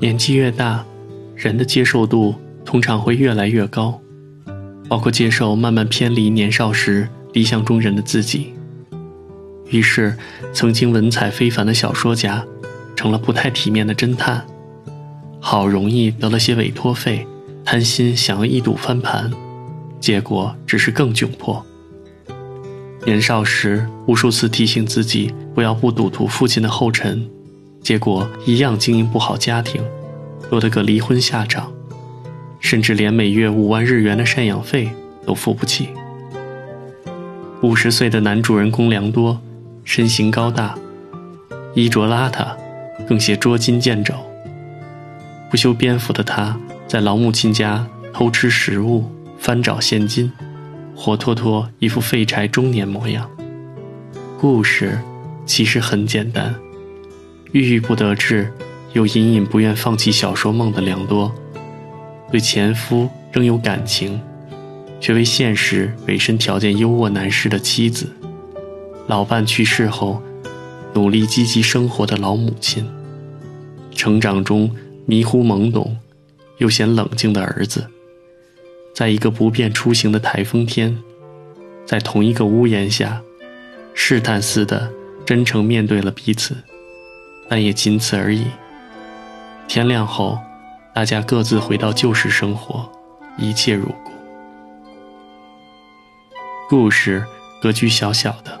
年纪越大，人的接受度通常会越来越高，包括接受慢慢偏离年少时理想中人的自己。于是，曾经文采非凡的小说家，成了不太体面的侦探，好容易得了些委托费，贪心想要一睹翻盘，结果只是更窘迫。年少时无数次提醒自己不要不赌徒父亲的后尘，结果一样经营不好家庭，落得个离婚下场，甚至连每月五万日元的赡养费都付不起。五十岁的男主人公良多。身形高大，衣着邋遢，更些捉襟见肘。不修边幅的他，在老母亲家偷吃食物，翻找现金，活脱脱一副废柴中年模样。故事其实很简单：郁郁不得志，又隐隐不愿放弃小说梦的良多，对前夫仍有感情，却为现实委身条件优渥难事的妻子。老伴去世后，努力积极生活的老母亲；成长中迷糊懵懂，又显冷静的儿子，在一个不便出行的台风天，在同一个屋檐下，试探似的真诚面对了彼此，但也仅此而已。天亮后，大家各自回到旧时生活，一切如故。故事格局小小的。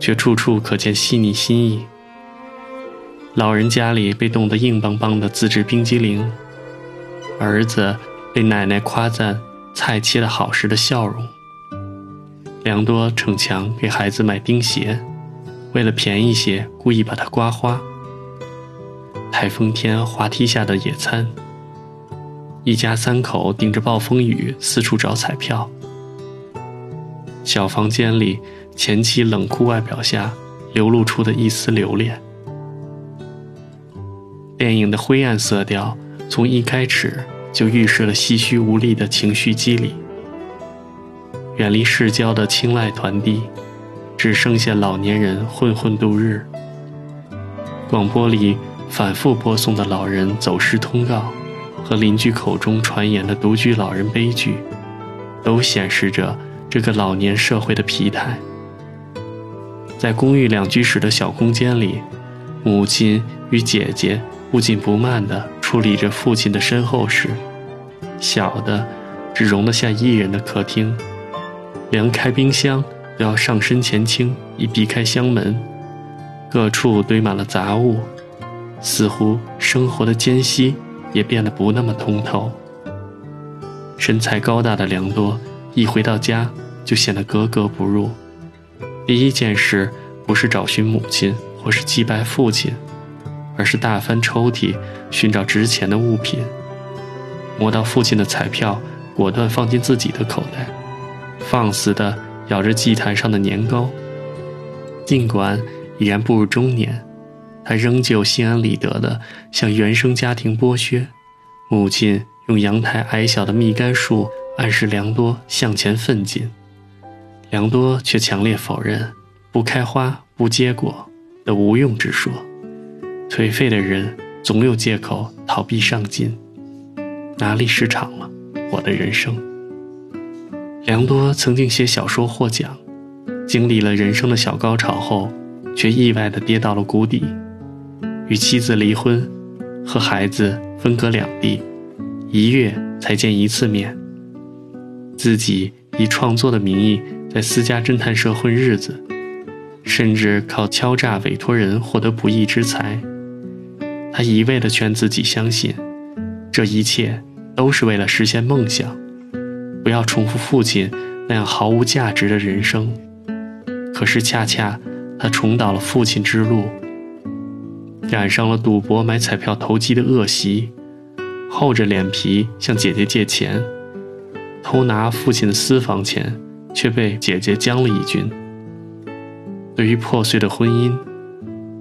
却处处可见细腻心意。老人家里被冻得硬邦邦的自制冰激凌，儿子被奶奶夸赞菜切得好时的笑容。良多逞强给孩子买钉鞋，为了便宜些，故意把它刮花。台风天滑梯下的野餐，一家三口顶着暴风雨四处找彩票。小房间里。前妻冷酷外表下流露出的一丝留恋。电影的灰暗色调从一开始就预示了唏嘘无力的情绪机理。远离世交的青睐团地，只剩下老年人混混度日。广播里反复播送的老人走失通告，和邻居口中传言的独居老人悲剧，都显示着这个老年社会的疲态。在公寓两居室的小空间里，母亲与姐姐不紧不慢地处理着父亲的身后事。小的只容得下一人的客厅，连开冰箱都要上身前倾，以避开箱门。各处堆满了杂物，似乎生活的间隙也变得不那么通透。身材高大的良多一回到家就显得格格不入。第一件事不是找寻母亲或是祭拜父亲，而是大翻抽屉寻找值钱的物品。摸到父亲的彩票，果断放进自己的口袋，放肆地咬着祭坛上的年糕。尽管已然步入中年，他仍旧心安理得地向原生家庭剥削。母亲用阳台矮小的蜜柑树暗示良多向前奋进。良多却强烈否认“不开花不结果”的无用之说。颓废的人总有借口逃避上进。哪里市场了？我的人生。良多曾经写小说获奖，经历了人生的小高潮后，却意外地跌到了谷底，与妻子离婚，和孩子分隔两地，一月才见一次面。自己以创作的名义。在私家侦探社混日子，甚至靠敲诈委托人获得不义之财。他一味地劝自己相信，这一切都是为了实现梦想，不要重复父亲那样毫无价值的人生。可是恰恰他重蹈了父亲之路，染上了赌博、买彩票投机的恶习，厚着脸皮向姐姐借钱，偷拿父亲的私房钱。却被姐姐将了一军。对于破碎的婚姻，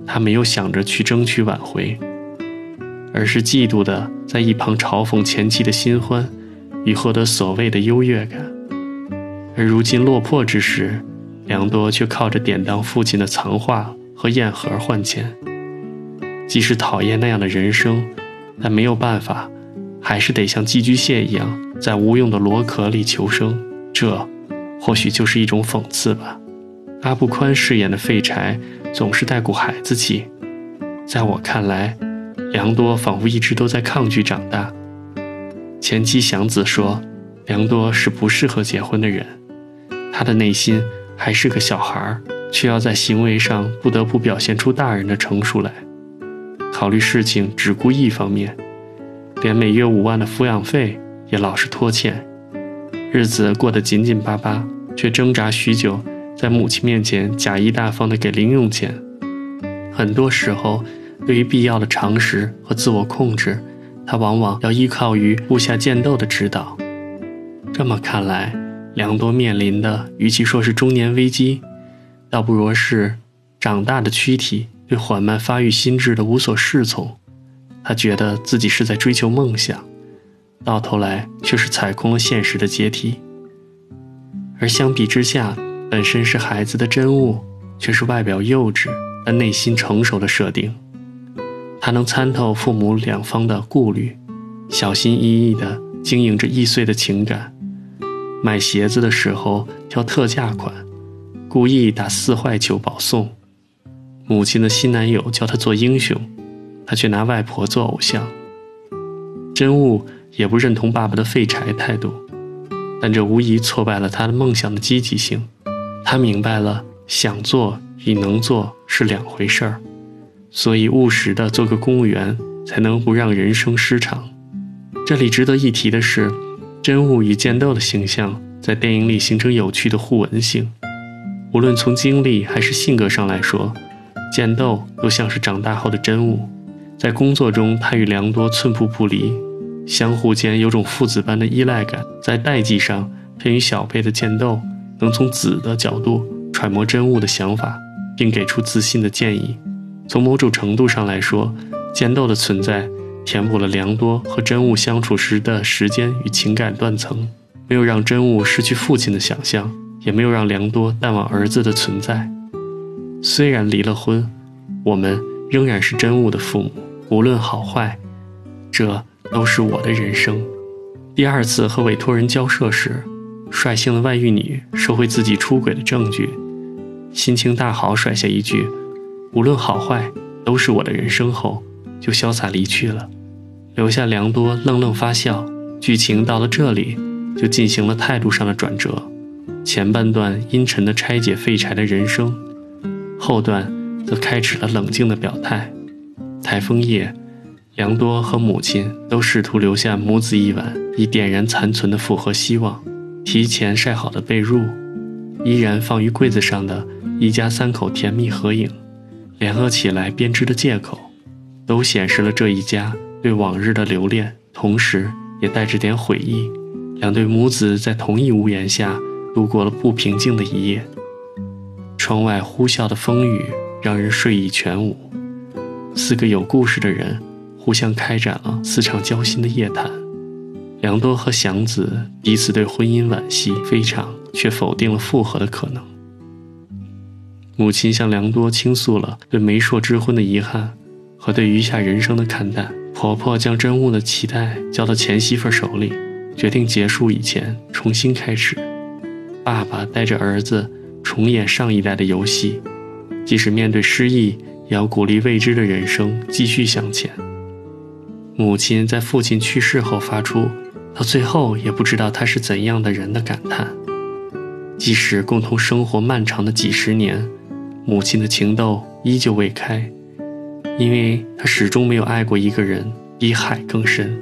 他没有想着去争取挽回，而是嫉妒的在一旁嘲讽前妻的新欢以获得所谓的优越感。而如今落魄之时，良多却靠着典当父亲的藏画和砚盒换钱。即使讨厌那样的人生，但没有办法，还是得像寄居蟹一样在无用的螺壳里求生。这，或许就是一种讽刺吧。阿布宽饰演的废柴总是带股孩子气，在我看来，良多仿佛一直都在抗拒长大。前妻祥子说，良多是不适合结婚的人，他的内心还是个小孩儿，却要在行为上不得不表现出大人的成熟来。考虑事情只顾一方面，连每月五万的抚养费也老是拖欠，日子过得紧紧巴巴，却挣扎许久。在母亲面前假意大方地给零用钱，很多时候，对于必要的常识和自我控制，他往往要依靠于部下剑斗的指导。这么看来，良多面临的与其说是中年危机，倒不如是长大的躯体对缓慢发育心智的无所适从。他觉得自己是在追求梦想，到头来却是踩空了现实的阶梯。而相比之下，本身是孩子的真悟，却是外表幼稚但内心成熟的设定。他能参透父母两方的顾虑，小心翼翼地经营着易碎的情感。买鞋子的时候挑特价款，故意打四坏九保送。母亲的新男友叫他做英雄，他却拿外婆做偶像。真悟也不认同爸爸的废柴态度，但这无疑挫败了他的梦想的积极性。他明白了，想做与能做是两回事儿，所以务实的做个公务员，才能不让人生失常。这里值得一提的是，真悟与剑斗的形象在电影里形成有趣的互文性。无论从经历还是性格上来说，剑斗又像是长大后的真悟。在工作中，他与良多寸步不离，相互间有种父子般的依赖感。在代际上，偏于小辈的剑斗。能从子的角度揣摩真悟的想法，并给出自信的建议。从某种程度上来说，剑斗的存在填补了良多和真悟相处时的时间与情感断层，没有让真悟失去父亲的想象，也没有让良多淡忘儿子的存在。虽然离了婚，我们仍然是真悟的父母，无论好坏，这都是我的人生。第二次和委托人交涉时。率性的外遇女收回自己出轨的证据，心情大好，甩下一句“无论好坏都是我的人生”后，就潇洒离去了，留下良多愣愣发笑。剧情到了这里，就进行了态度上的转折。前半段阴沉的拆解废柴的人生，后段则开始了冷静的表态。台风夜，良多和母亲都试图留下母子一晚，以点燃残存的复合希望。提前晒好的被褥，依然放于柜子上的一家三口甜蜜合影，联合起来编织的借口，都显示了这一家对往日的留恋，同时也带着点悔意。两对母子在同一屋檐下度过了不平静的一夜。窗外呼啸的风雨让人睡意全无。四个有故事的人互相开展了四场交心的夜谈。良多和祥子彼此对婚姻惋惜非常，却否定了复合的可能。母亲向良多倾诉了对媒妁之婚的遗憾和对余下人生的看淡。婆婆将真悟的脐带交到前媳妇手里，决定结束以前重新开始。爸爸带着儿子重演上一代的游戏，即使面对失意，也要鼓励未知的人生继续向前。母亲在父亲去世后发出。到最后也不知道他是怎样的人的感叹。即使共同生活漫长的几十年，母亲的情窦依旧未开，因为她始终没有爱过一个人比海更深。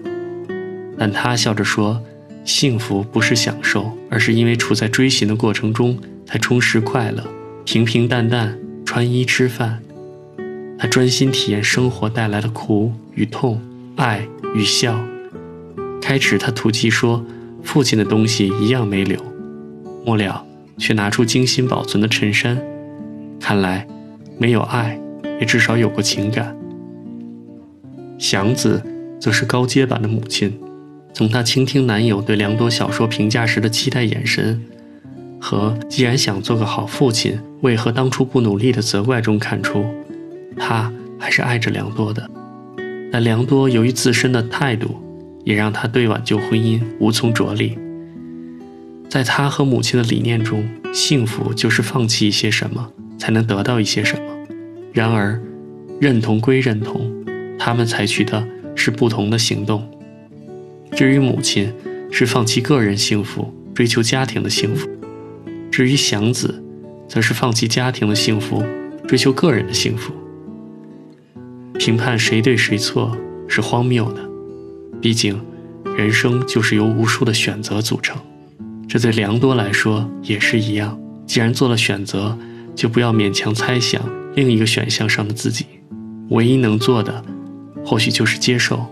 但她笑着说：“幸福不是享受，而是因为处在追寻的过程中才充实快乐。平平淡淡穿衣吃饭，她专心体验生活带来的苦与痛、爱与笑。”开始，他吐气说：“父亲的东西一样没留。”末了，却拿出精心保存的衬衫。看来，没有爱，也至少有过情感。祥子则是高阶版的母亲。从她倾听男友对良多小说评价时的期待眼神，和既然想做个好父亲，为何当初不努力的责怪中看出，他还是爱着良多的。但良多由于自身的态度，也让他对挽救婚姻无从着力。在他和母亲的理念中，幸福就是放弃一些什么，才能得到一些什么。然而，认同归认同，他们采取的是不同的行动。至于母亲，是放弃个人幸福，追求家庭的幸福；至于祥子，则是放弃家庭的幸福，追求个人的幸福。评判谁对谁错是荒谬的，毕竟，人生就是由无数的选择组成。这对良多来说也是一样。既然做了选择，就不要勉强猜想另一个选项上的自己。唯一能做的，或许就是接受，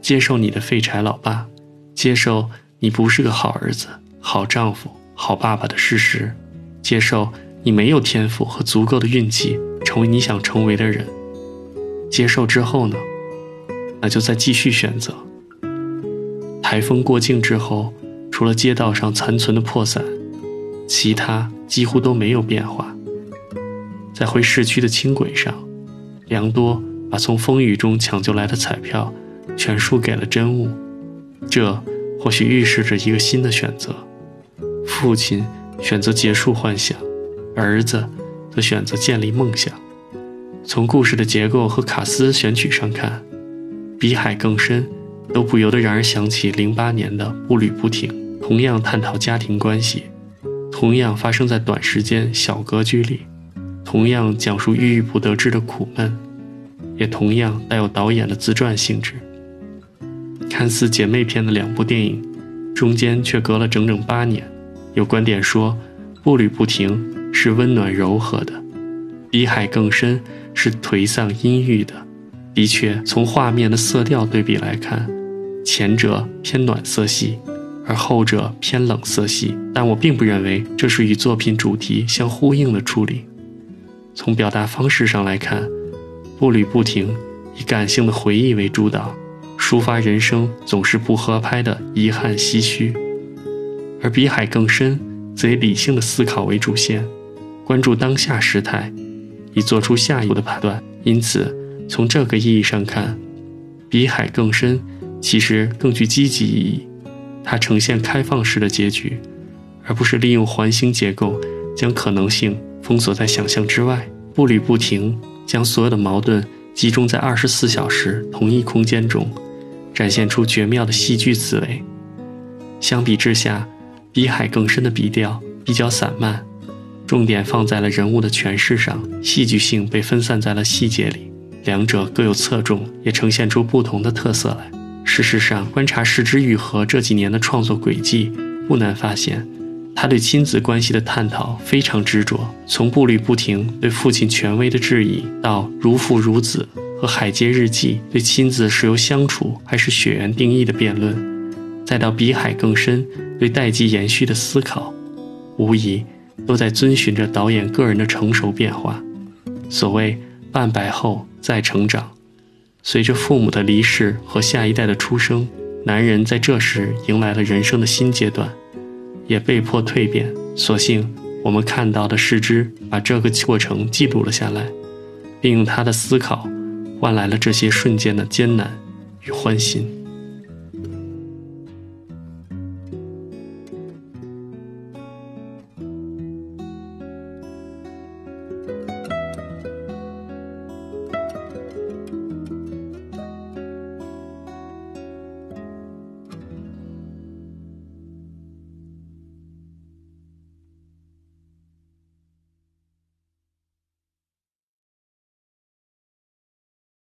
接受你的废柴老爸，接受你不是个好儿子、好丈夫、好爸爸的事实，接受你没有天赋和足够的运气成为你想成为的人。接受之后呢，那就再继续选择。台风过境之后，除了街道上残存的破伞，其他几乎都没有变化。在回市区的轻轨上，良多把从风雨中抢救来的彩票全输给了真物，这或许预示着一个新的选择。父亲选择结束幻想，儿子则选择建立梦想。从故事的结构和卡斯选取上看，比海更深，都不由得让人想起零八年的步履不停，同样探讨家庭关系，同样发生在短时间小格局里，同样讲述郁郁不得志的苦闷，也同样带有导演的自传性质。看似姐妹篇的两部电影，中间却隔了整整八年。有观点说，步履不停是温暖柔和的，比海更深。是颓丧阴郁的，的确，从画面的色调对比来看，前者偏暖色系，而后者偏冷色系。但我并不认为这是与作品主题相呼应的处理。从表达方式上来看，步履不停以感性的回忆为主导，抒发人生总是不合拍的遗憾唏嘘；而比海更深，则以理性的思考为主线，关注当下时态。以做出下一步的判断。因此，从这个意义上看，比海更深，其实更具积极意义。它呈现开放式的结局，而不是利用环形结构将可能性封锁在想象之外。步履不停，将所有的矛盾集中在二十四小时同一空间中，展现出绝妙的戏剧思维。相比之下，比海更深的笔调比较散漫。重点放在了人物的诠释上，戏剧性被分散在了细节里，两者各有侧重，也呈现出不同的特色来。事实上，观察石之愈合这几年的创作轨迹，不难发现，他对亲子关系的探讨非常执着。从步履不停对父亲权威的质疑，到如父如子和海街日记对亲子是由相处还是血缘定义的辩论，再到比海更深对代际延续的思考，无疑。都在遵循着导演个人的成熟变化。所谓“半百后再成长”，随着父母的离世和下一代的出生，男人在这时迎来了人生的新阶段，也被迫蜕变。所幸，我们看到的是之把这个过程记录了下来，并用他的思考换来了这些瞬间的艰难与欢欣。